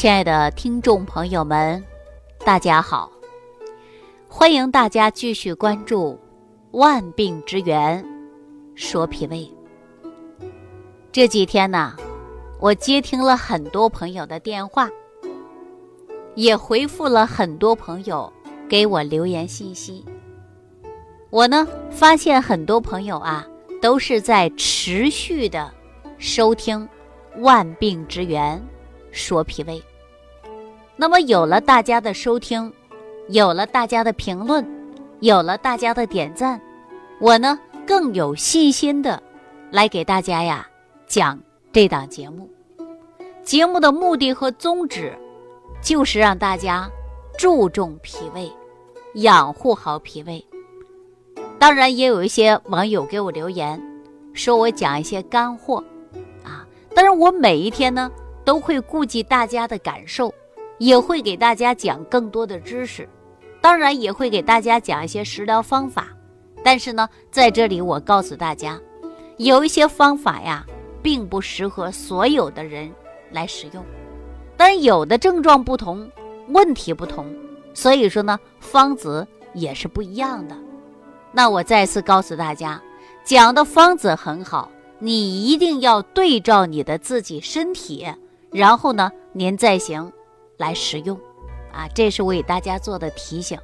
亲爱的听众朋友们，大家好！欢迎大家继续关注《万病之源说脾胃》。这几天呢，我接听了很多朋友的电话，也回复了很多朋友给我留言信息。我呢，发现很多朋友啊，都是在持续的收听《万病之源说脾胃》。那么，有了大家的收听，有了大家的评论，有了大家的点赞，我呢更有信心的来给大家呀讲这档节目。节目的目的和宗旨就是让大家注重脾胃，养护好脾胃。当然，也有一些网友给我留言，说我讲一些干货啊。但是我每一天呢都会顾及大家的感受。也会给大家讲更多的知识，当然也会给大家讲一些食疗方法。但是呢，在这里我告诉大家，有一些方法呀，并不适合所有的人来使用。但有的症状不同，问题不同，所以说呢，方子也是不一样的。那我再次告诉大家，讲的方子很好，你一定要对照你的自己身体，然后呢，您再行。来使用，啊，这是我给大家做的提醒。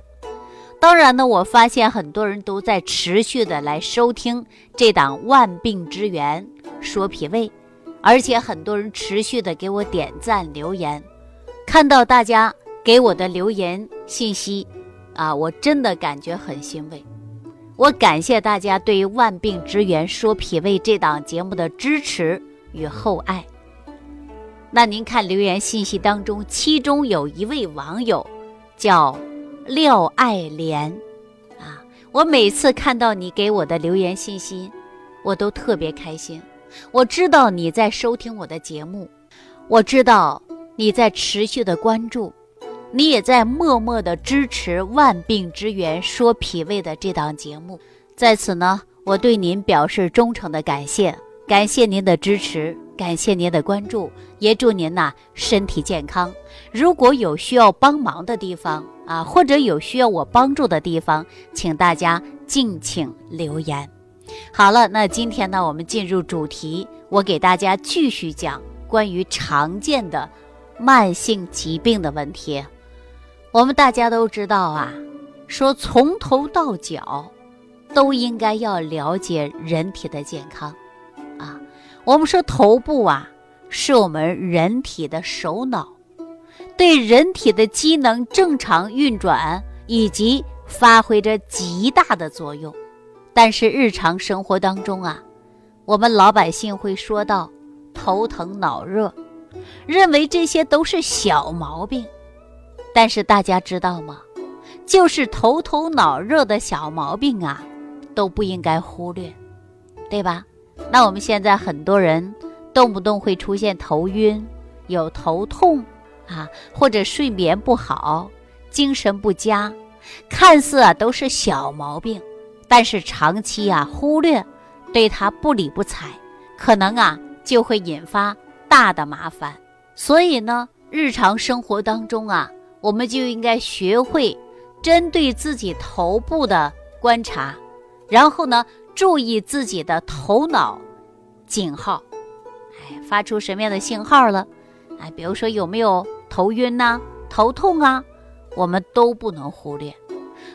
当然呢，我发现很多人都在持续的来收听这档《万病之源说脾胃》，而且很多人持续的给我点赞留言。看到大家给我的留言信息，啊，我真的感觉很欣慰。我感谢大家对于《万病之源说脾胃》这档节目的支持与厚爱。那您看留言信息当中，其中有一位网友叫廖爱莲，啊，我每次看到你给我的留言信息，我都特别开心。我知道你在收听我的节目，我知道你在持续的关注，你也在默默的支持《万病之源说脾胃》的这档节目。在此呢，我对您表示忠诚的感谢，感谢您的支持。感谢您的关注，也祝您呐身体健康。如果有需要帮忙的地方啊，或者有需要我帮助的地方，请大家敬请留言。好了，那今天呢，我们进入主题，我给大家继续讲关于常见的慢性疾病的问题。我们大家都知道啊，说从头到脚都应该要了解人体的健康。我们说头部啊，是我们人体的首脑，对人体的机能正常运转以及发挥着极大的作用。但是日常生活当中啊，我们老百姓会说到头疼脑热，认为这些都是小毛病。但是大家知道吗？就是头头脑热的小毛病啊，都不应该忽略，对吧？那我们现在很多人动不动会出现头晕、有头痛啊，或者睡眠不好、精神不佳，看似啊都是小毛病，但是长期啊忽略，对他不理不睬，可能啊就会引发大的麻烦。所以呢，日常生活当中啊，我们就应该学会针对自己头部的观察，然后呢。注意自己的头脑警号，哎，发出什么样的信号了？哎，比如说有没有头晕呐、头痛啊？我们都不能忽略。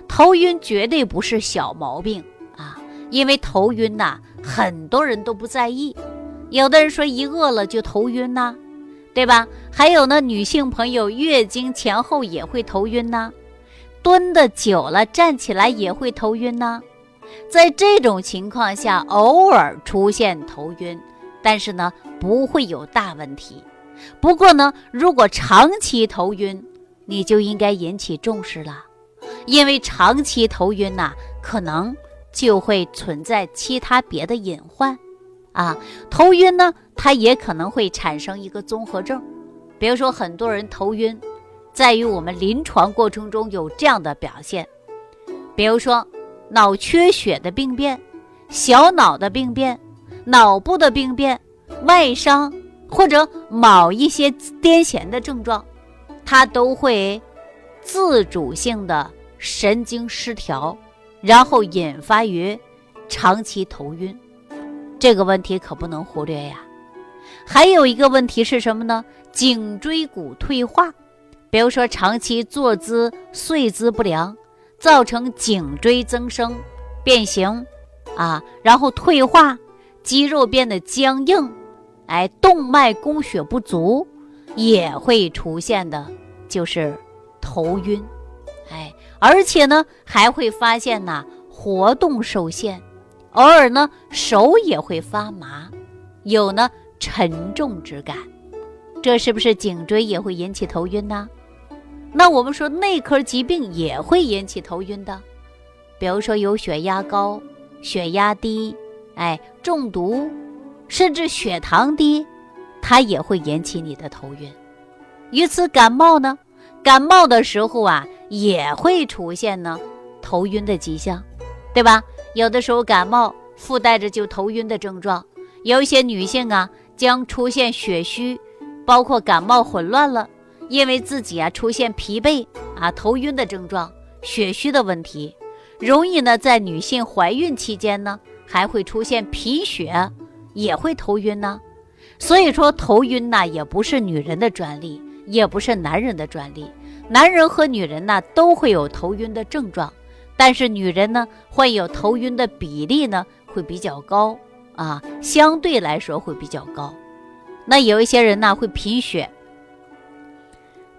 头晕绝对不是小毛病啊，因为头晕呐，很多人都不在意。有的人说一饿了就头晕呐，对吧？还有呢，女性朋友月经前后也会头晕呐，蹲的久了站起来也会头晕呐。在这种情况下，偶尔出现头晕，但是呢不会有大问题。不过呢，如果长期头晕，你就应该引起重视了，因为长期头晕呐，可能就会存在其他别的隐患。啊，头晕呢，它也可能会产生一个综合症。比如说，很多人头晕，在于我们临床过程中有这样的表现，比如说。脑缺血的病变、小脑的病变、脑部的病变、外伤或者某一些癫痫的症状，它都会自主性的神经失调，然后引发于长期头晕。这个问题可不能忽略呀。还有一个问题是什么呢？颈椎骨退化，比如说长期坐姿睡姿不良，造成颈椎增生、变形，啊，然后退化，肌肉变得僵硬，哎，动脉供血不足，也会出现的，就是头晕，哎，而且呢，还会发现呐，活动受限，偶尔呢，手也会发麻，有呢。沉重之感，这是不是颈椎也会引起头晕呢？那我们说内科疾病也会引起头晕的，比如说有血压高、血压低，哎，中毒，甚至血糖低，它也会引起你的头晕。与此感冒呢，感冒的时候啊，也会出现呢头晕的迹象，对吧？有的时候感冒附带着就头晕的症状，有一些女性啊。将出现血虚，包括感冒混乱了，因为自己啊出现疲惫啊头晕的症状，血虚的问题，容易呢在女性怀孕期间呢还会出现贫血，也会头晕呢。所以说头晕呢也不是女人的专利，也不是男人的专利，男人和女人呢都会有头晕的症状，但是女人呢患有头晕的比例呢会比较高。啊，相对来说会比较高。那有一些人呢会贫血。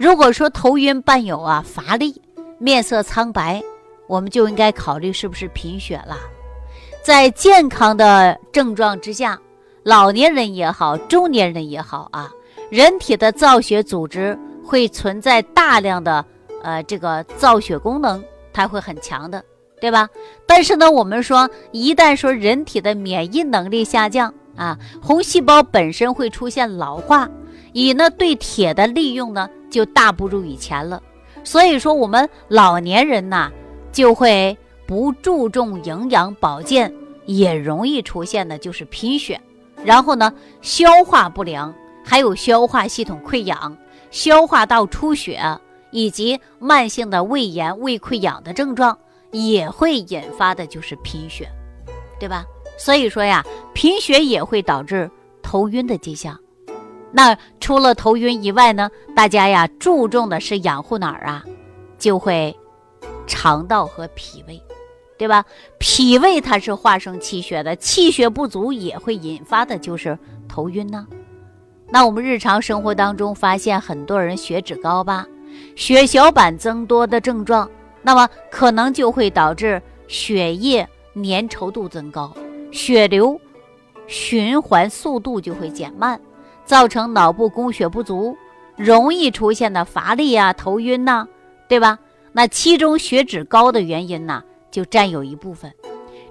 如果说头晕伴有啊乏力、面色苍白，我们就应该考虑是不是贫血了。在健康的症状之下，老年人也好，中年人也好啊，人体的造血组织会存在大量的呃这个造血功能，它会很强的。对吧？但是呢，我们说，一旦说人体的免疫能力下降啊，红细胞本身会出现老化，以呢对铁的利用呢就大不如以前了。所以说，我们老年人呐就会不注重营养保健，也容易出现的就是贫血，然后呢消化不良，还有消化系统溃疡、消化道出血以及慢性的胃炎、胃溃疡的症状。也会引发的就是贫血，对吧？所以说呀，贫血也会导致头晕的迹象。那除了头晕以外呢，大家呀注重的是养护哪儿啊？就会肠道和脾胃，对吧？脾胃它是化生气血的，气血不足也会引发的就是头晕呢。那我们日常生活当中发现很多人血脂高吧，血小板增多的症状。那么可能就会导致血液粘稠度增高，血流循环速度就会减慢，造成脑部供血不足，容易出现的乏力啊、头晕呐，对吧？那其中血脂高的原因呢，就占有一部分。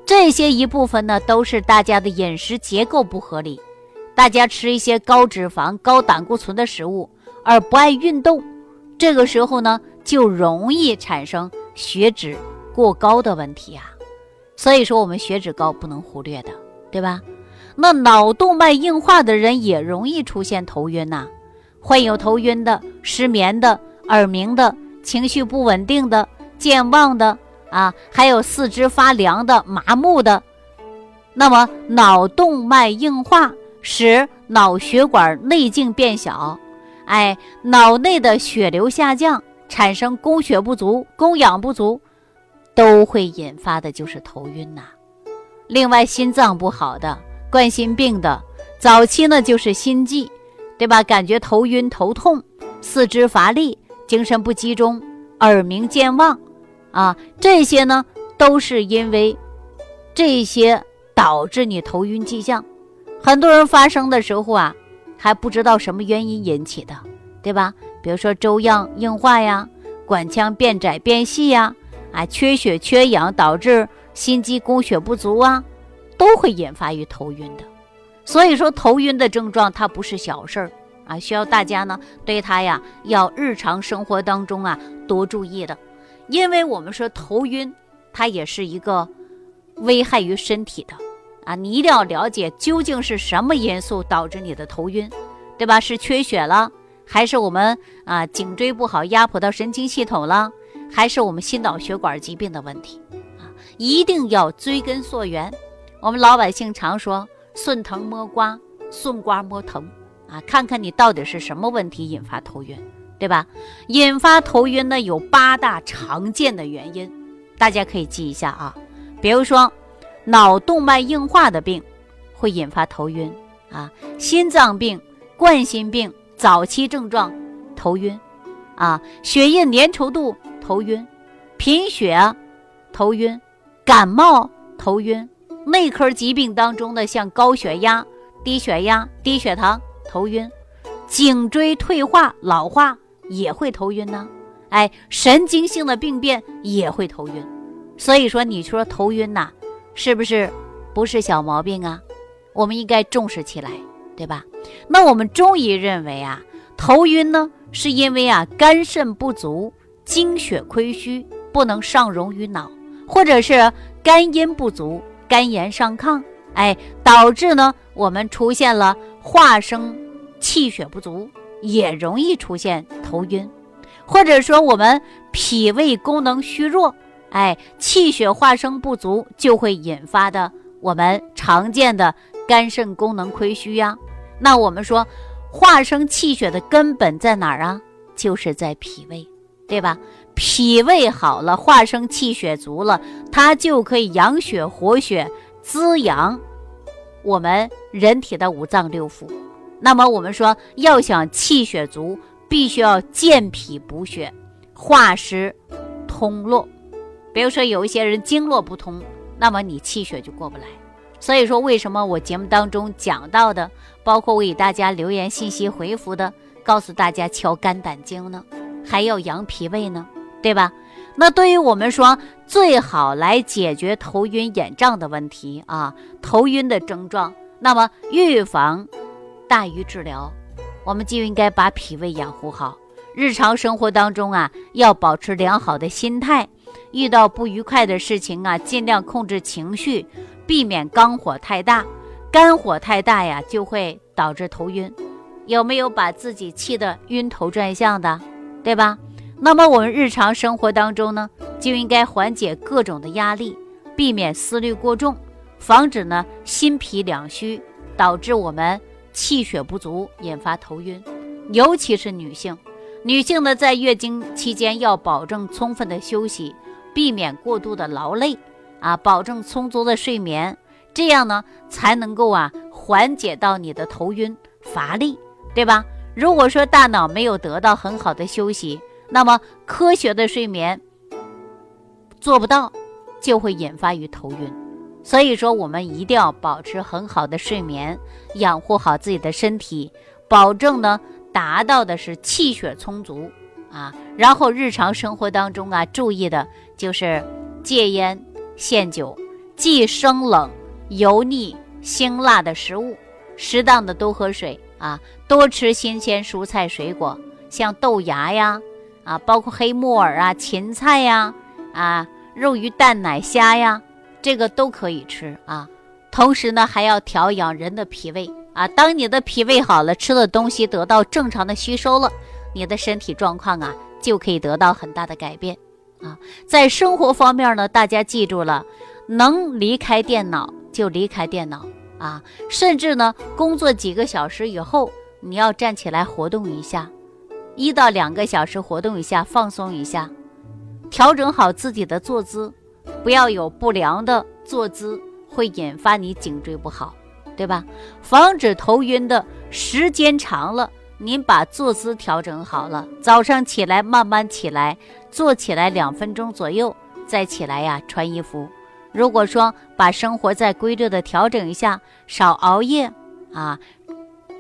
这些一部分呢，都是大家的饮食结构不合理，大家吃一些高脂肪、高胆固醇的食物，而不爱运动，这个时候呢，就容易产生。血脂过高的问题呀，所以说我们血脂高不能忽略的，对吧？那脑动脉硬化的人也容易出现头晕呐，患有头晕的、失眠的、耳鸣的、情绪不稳定的、健忘的啊，还有四肢发凉的、麻木的。那么脑动脉硬化使脑血管内径变小，哎，脑内的血流下降。产生供血不足、供氧不足，都会引发的就是头晕呐。另外，心脏不好的、冠心病的，早期呢就是心悸，对吧？感觉头晕、头痛、四肢乏力、精神不集中、耳鸣、健忘，啊，这些呢都是因为这些导致你头晕迹象。很多人发生的时候啊，还不知道什么原因引起的，对吧？比如说粥样硬化呀，管腔变窄变细呀，啊，缺血缺氧导致心肌供血不足啊，都会引发于头晕的。所以说头晕的症状它不是小事儿啊，需要大家呢对它呀要日常生活当中啊多注意的，因为我们说头晕它也是一个危害于身体的啊，你一定要了解究竟是什么因素导致你的头晕，对吧？是缺血了。还是我们啊颈椎不好压迫到神经系统了，还是我们心脑血管疾病的问题啊？一定要追根溯源。我们老百姓常说“顺藤摸瓜，顺瓜摸藤”，啊，看看你到底是什么问题引发头晕，对吧？引发头晕呢有八大常见的原因，大家可以记一下啊。比如说，脑动脉硬化的病会引发头晕啊，心脏病、冠心病。早期症状，头晕，啊，血液粘稠度头晕，贫血，头晕，感冒头晕，内科疾病当中的像高血压、低血压、低血糖头晕，颈椎退化老化也会头晕呢，哎，神经性的病变也会头晕，所以说你说头晕呐，是不是不是小毛病啊？我们应该重视起来。对吧？那我们中医认为啊，头晕呢，是因为啊肝肾不足、精血亏虚，不能上溶于脑，或者是肝阴不足、肝炎上亢，哎，导致呢我们出现了化生气血不足，也容易出现头晕，或者说我们脾胃功能虚弱，哎，气血化生不足，就会引发的我们常见的肝肾功能亏虚呀。那我们说，化生气血的根本在哪儿啊？就是在脾胃，对吧？脾胃好了，化生气血足了，它就可以养血活血，滋养我们人体的五脏六腑。那么我们说，要想气血足，必须要健脾补血，化湿通络。比如说，有一些人经络不通，那么你气血就过不来。所以说，为什么我节目当中讲到的？包括我给大家留言信息回复的，告诉大家敲肝胆经呢，还要养脾胃呢，对吧？那对于我们说最好来解决头晕眼胀的问题啊，头晕的症状，那么预防大于治疗，我们就应该把脾胃养护好。日常生活当中啊，要保持良好的心态，遇到不愉快的事情啊，尽量控制情绪，避免肝火太大。肝火太大呀，就会导致头晕。有没有把自己气得晕头转向的，对吧？那么我们日常生活当中呢，就应该缓解各种的压力，避免思虑过重，防止呢心脾两虚，导致我们气血不足，引发头晕。尤其是女性，女性呢在月经期间要保证充分的休息，避免过度的劳累，啊，保证充足的睡眠。这样呢，才能够啊缓解到你的头晕乏力，对吧？如果说大脑没有得到很好的休息，那么科学的睡眠做不到，就会引发于头晕。所以说，我们一定要保持很好的睡眠，养护好自己的身体，保证呢达到的是气血充足啊。然后日常生活当中啊，注意的就是戒烟限酒，忌生冷。油腻、辛辣的食物，适当的多喝水啊，多吃新鲜蔬菜水果，像豆芽呀，啊，包括黑木耳啊、芹菜呀，啊，肉鱼蛋奶虾呀，这个都可以吃啊。同时呢，还要调养人的脾胃啊。当你的脾胃好了，吃的东西得到正常的吸收了，你的身体状况啊，就可以得到很大的改变啊。在生活方面呢，大家记住了，能离开电脑。就离开电脑啊，甚至呢，工作几个小时以后，你要站起来活动一下，一到两个小时活动一下，放松一下，调整好自己的坐姿，不要有不良的坐姿，会引发你颈椎不好，对吧？防止头晕的时间长了，您把坐姿调整好了，早上起来慢慢起来，坐起来两分钟左右，再起来呀，穿衣服。如果说把生活再规律的调整一下，少熬夜啊，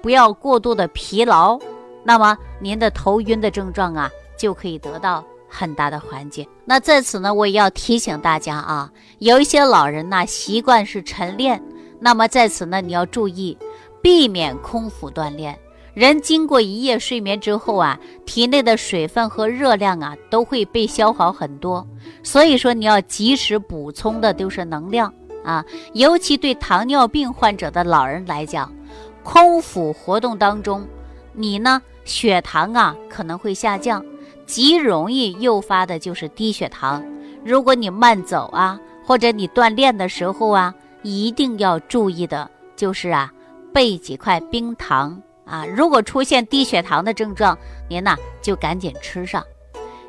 不要过度的疲劳，那么您的头晕的症状啊就可以得到很大的缓解。那在此呢，我也要提醒大家啊，有一些老人呢习惯是晨练，那么在此呢你要注意，避免空腹锻炼。人经过一夜睡眠之后啊，体内的水分和热量啊都会被消耗很多，所以说你要及时补充的都是能量啊。尤其对糖尿病患者的老人来讲，空腹活动当中，你呢血糖啊可能会下降，极容易诱发的就是低血糖。如果你慢走啊，或者你锻炼的时候啊，一定要注意的就是啊，备几块冰糖啊。如果出现低血糖的症状，您呢就赶紧吃上，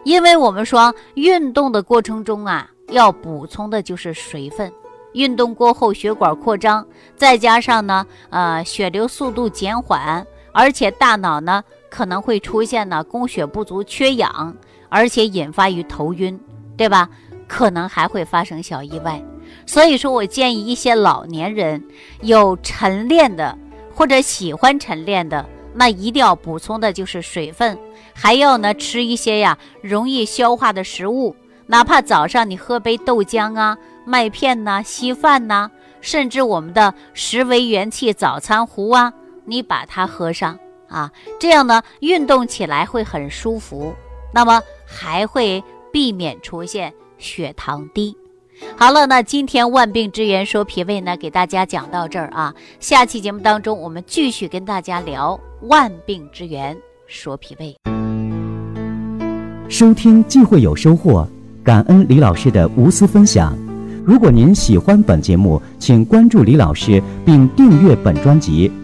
因为我们说运动的过程中啊，要补充的就是水分。运动过后血管扩张，再加上呢，呃，血流速度减缓，而且大脑呢可能会出现呢供血不足、缺氧，而且引发于头晕，对吧？可能还会发生小意外。所以说我建议一些老年人有晨练的或者喜欢晨练的，那一定要补充的就是水分，还要呢吃一些呀容易消化的食物，哪怕早上你喝杯豆浆啊。麦片呐，稀饭呐，甚至我们的十维元气早餐壶啊，你把它喝上啊，这样呢，运动起来会很舒服，那么还会避免出现血糖低。好了，那今天万病之源说脾胃呢，给大家讲到这儿啊，下期节目当中我们继续跟大家聊万病之源说脾胃。收听既会有收获，感恩李老师的无私分享。如果您喜欢本节目，请关注李老师并订阅本专辑，